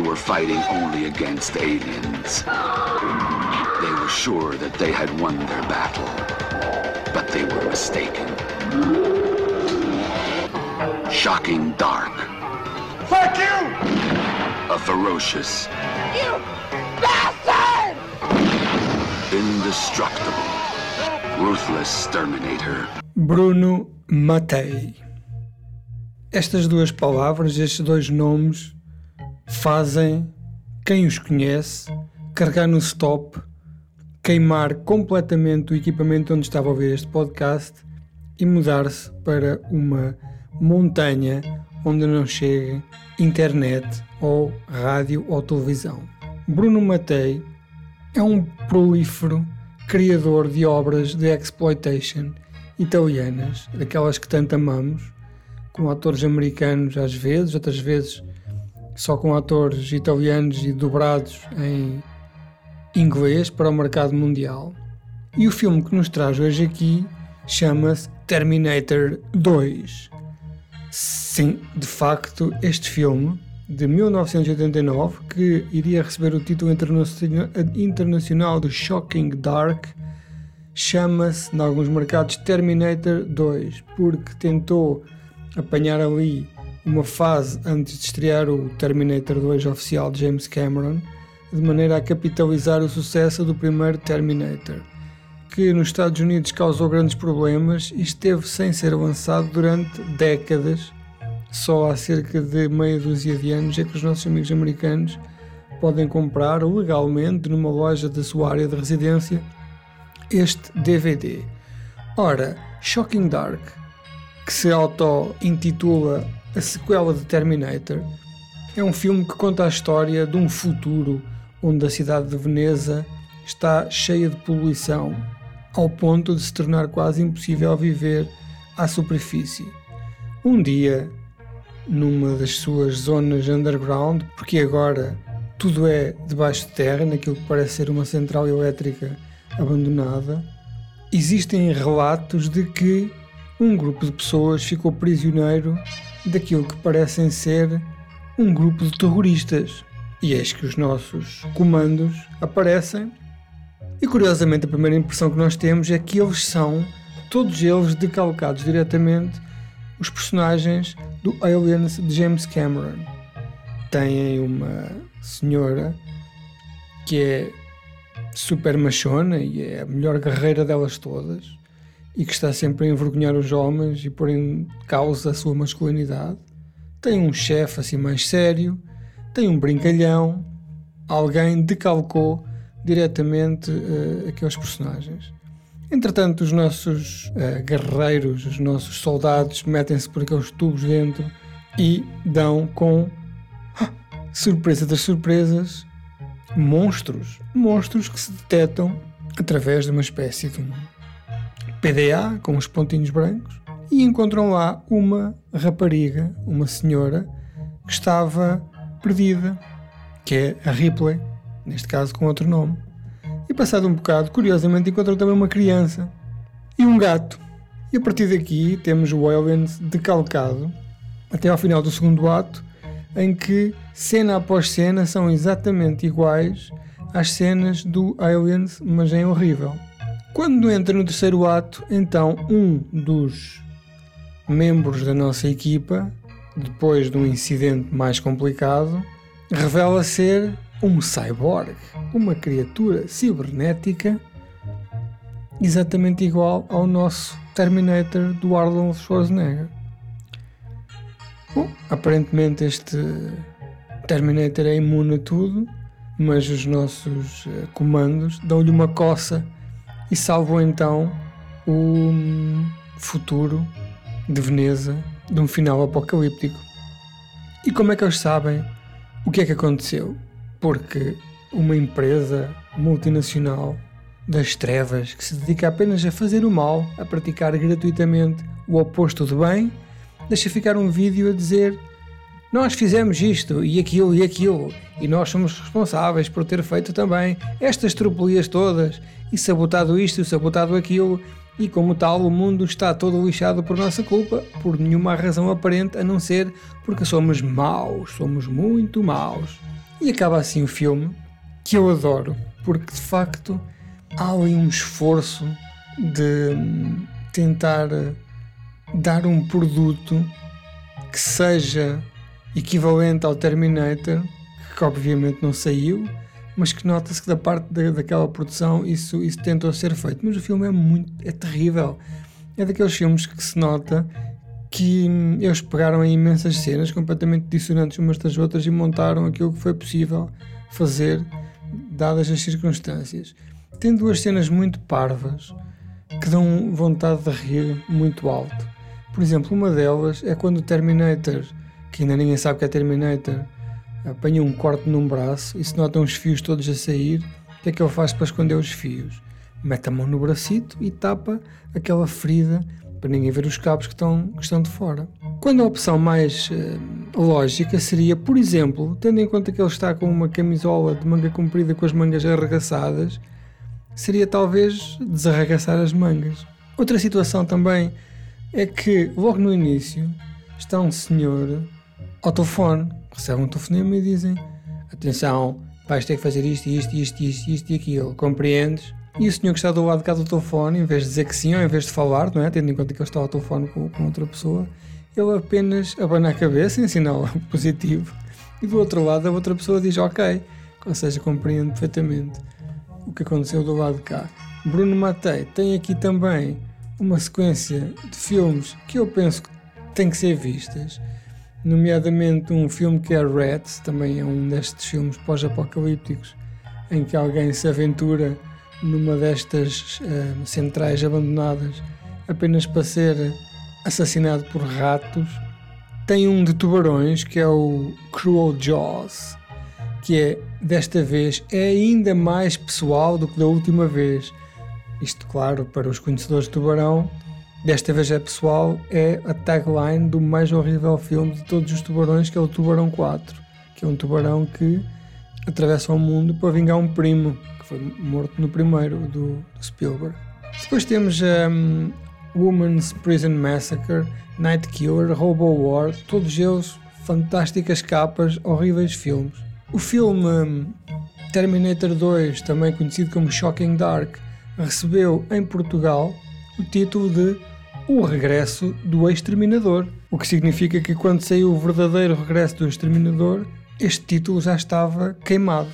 They were fighting only against aliens. They were sure that they had won their battle, but they were mistaken. Shocking dark. Fuck you! A ferocious. You bastard! Indestructible. Ruthless Terminator. Bruno Matei. Estas duas palavras, estes dois nomes, fazem quem os conhece carregar no stop, queimar completamente o equipamento onde estava a ouvir este podcast e mudar-se para uma montanha onde não chegue internet ou rádio ou televisão. Bruno Matei é um prolífero criador de obras de exploitation italianas, daquelas que tanto amamos, com atores americanos às vezes, outras vezes só com atores italianos e dobrados em inglês para o mercado mundial. E o filme que nos traz hoje aqui chama-se Terminator 2. Sim, de facto, este filme de 1989, que iria receber o título internacional de Shocking Dark, chama-se, em alguns mercados, Terminator 2, porque tentou apanhar ali uma fase antes de estrear o Terminator 2 oficial de James Cameron, de maneira a capitalizar o sucesso do primeiro Terminator, que nos Estados Unidos causou grandes problemas e esteve sem ser lançado durante décadas. Só há cerca de meia dúzia de anos é que os nossos amigos americanos podem comprar legalmente numa loja da sua área de residência este DVD. Ora, Shocking Dark, que se auto-intitula a sequela de Terminator, é um filme que conta a história de um futuro onde a cidade de Veneza está cheia de poluição, ao ponto de se tornar quase impossível viver à superfície. Um dia, numa das suas zonas underground, porque agora tudo é debaixo de terra, naquilo que parece ser uma central elétrica abandonada, existem relatos de que um grupo de pessoas ficou prisioneiro daquilo que parecem ser um grupo de terroristas. E eis que os nossos comandos aparecem. E curiosamente, a primeira impressão que nós temos é que eles são, todos eles, decalcados diretamente, os personagens do Aliens de James Cameron. Têm uma senhora que é super machona e é a melhor guerreira delas todas e que está sempre a envergonhar os homens e pôr em causa a sua masculinidade. Tem um chefe assim mais sério, tem um brincalhão, alguém decalcou diretamente uh, aqueles personagens. Entretanto, os nossos uh, guerreiros, os nossos soldados, metem-se por aqueles tubos dentro e dão com ah, surpresa das surpresas monstros, monstros que se detectam através de uma espécie de um PDA com os pontinhos brancos e encontram lá uma rapariga, uma senhora que estava perdida, que é a Ripley, neste caso com outro nome. E passado um bocado, curiosamente, encontram também uma criança e um gato. E a partir daqui temos o Aliens decalcado até ao final do segundo ato, em que cena após cena são exatamente iguais às cenas do Aliens, mas em horrível. Quando entra no terceiro ato, então um dos membros da nossa equipa, depois de um incidente mais complicado, revela ser um cyborg, uma criatura cibernética exatamente igual ao nosso Terminator do Arnold Schwarzenegger. Bom, aparentemente este Terminator é imune a tudo, mas os nossos eh, comandos dão-lhe uma coça e salvam então o futuro de Veneza de um final apocalíptico. E como é que eles sabem o que é que aconteceu? Porque uma empresa multinacional das trevas que se dedica apenas a fazer o mal, a praticar gratuitamente o oposto do bem, deixa ficar um vídeo a dizer nós fizemos isto e aquilo e aquilo e nós somos responsáveis por ter feito também estas tropelias todas e sabotado isto e sabotado aquilo e, como tal, o mundo está todo lixado por nossa culpa, por nenhuma razão aparente a não ser porque somos maus, somos muito maus. E acaba assim o filme, que eu adoro, porque de facto há ali um esforço de tentar dar um produto que seja equivalente ao Terminator, que obviamente não saiu, mas que nota-se que da parte da, daquela produção isso, isso tentou ser feito. Mas o filme é muito, é terrível. É daqueles filmes que se nota que eles pegaram em imensas cenas completamente dissonantes umas das outras e montaram aquilo que foi possível fazer dadas as circunstâncias. Tem duas cenas muito parvas que dão vontade de rir muito alto. Por exemplo, uma delas é quando o Terminator, que ainda ninguém sabe que é Terminator, apanha um corte num braço e se notam os fios todos a sair, o que é que ele faz para esconder os fios? Mete a mão no bracito e tapa aquela ferida para ninguém ver os cabos que estão, que estão de fora. Quando a opção mais uh, lógica seria, por exemplo, tendo em conta que ele está com uma camisola de manga comprida com as mangas arregaçadas, seria talvez desarregaçar as mangas. Outra situação também é que logo no início está um senhor ao telefone recebem um telefonema e dizem: Atenção, vais ter que fazer isto, isto, isto, isto, isto e aquilo, compreendes? E o senhor que está do lado de cá do telefone, em vez de dizer que sim ou em vez de falar, não é? tendo em conta que ele está ao telefone com, com outra pessoa, ele apenas abana a cabeça em sinal positivo e do outro lado a outra pessoa diz ok, ou seja, compreende perfeitamente o que aconteceu do lado de cá. Bruno Matei tem aqui também uma sequência de filmes que eu penso que têm que ser vistas nomeadamente um filme que é Rats, também é um destes filmes pós-apocalípticos, em que alguém se aventura numa destas uh, centrais abandonadas apenas para ser assassinado por ratos. Tem um de tubarões que é o Cruel Jaws, que é desta vez é ainda mais pessoal do que da última vez. Isto, claro, para os conhecedores de tubarão, desta vez é pessoal, é a tagline do mais horrível filme de todos os tubarões, que é o Tubarão 4, que é um tubarão que atravessa o mundo para vingar um primo, que foi morto no primeiro, do, do Spielberg. Depois temos um, Woman's Prison Massacre, Night Killer, Robo War, todos eles fantásticas capas, horríveis filmes. O filme Terminator 2, também conhecido como Shocking Dark, recebeu em Portugal o título de o regresso do exterminador, o que significa que quando saiu o verdadeiro regresso do exterminador, este título já estava queimado.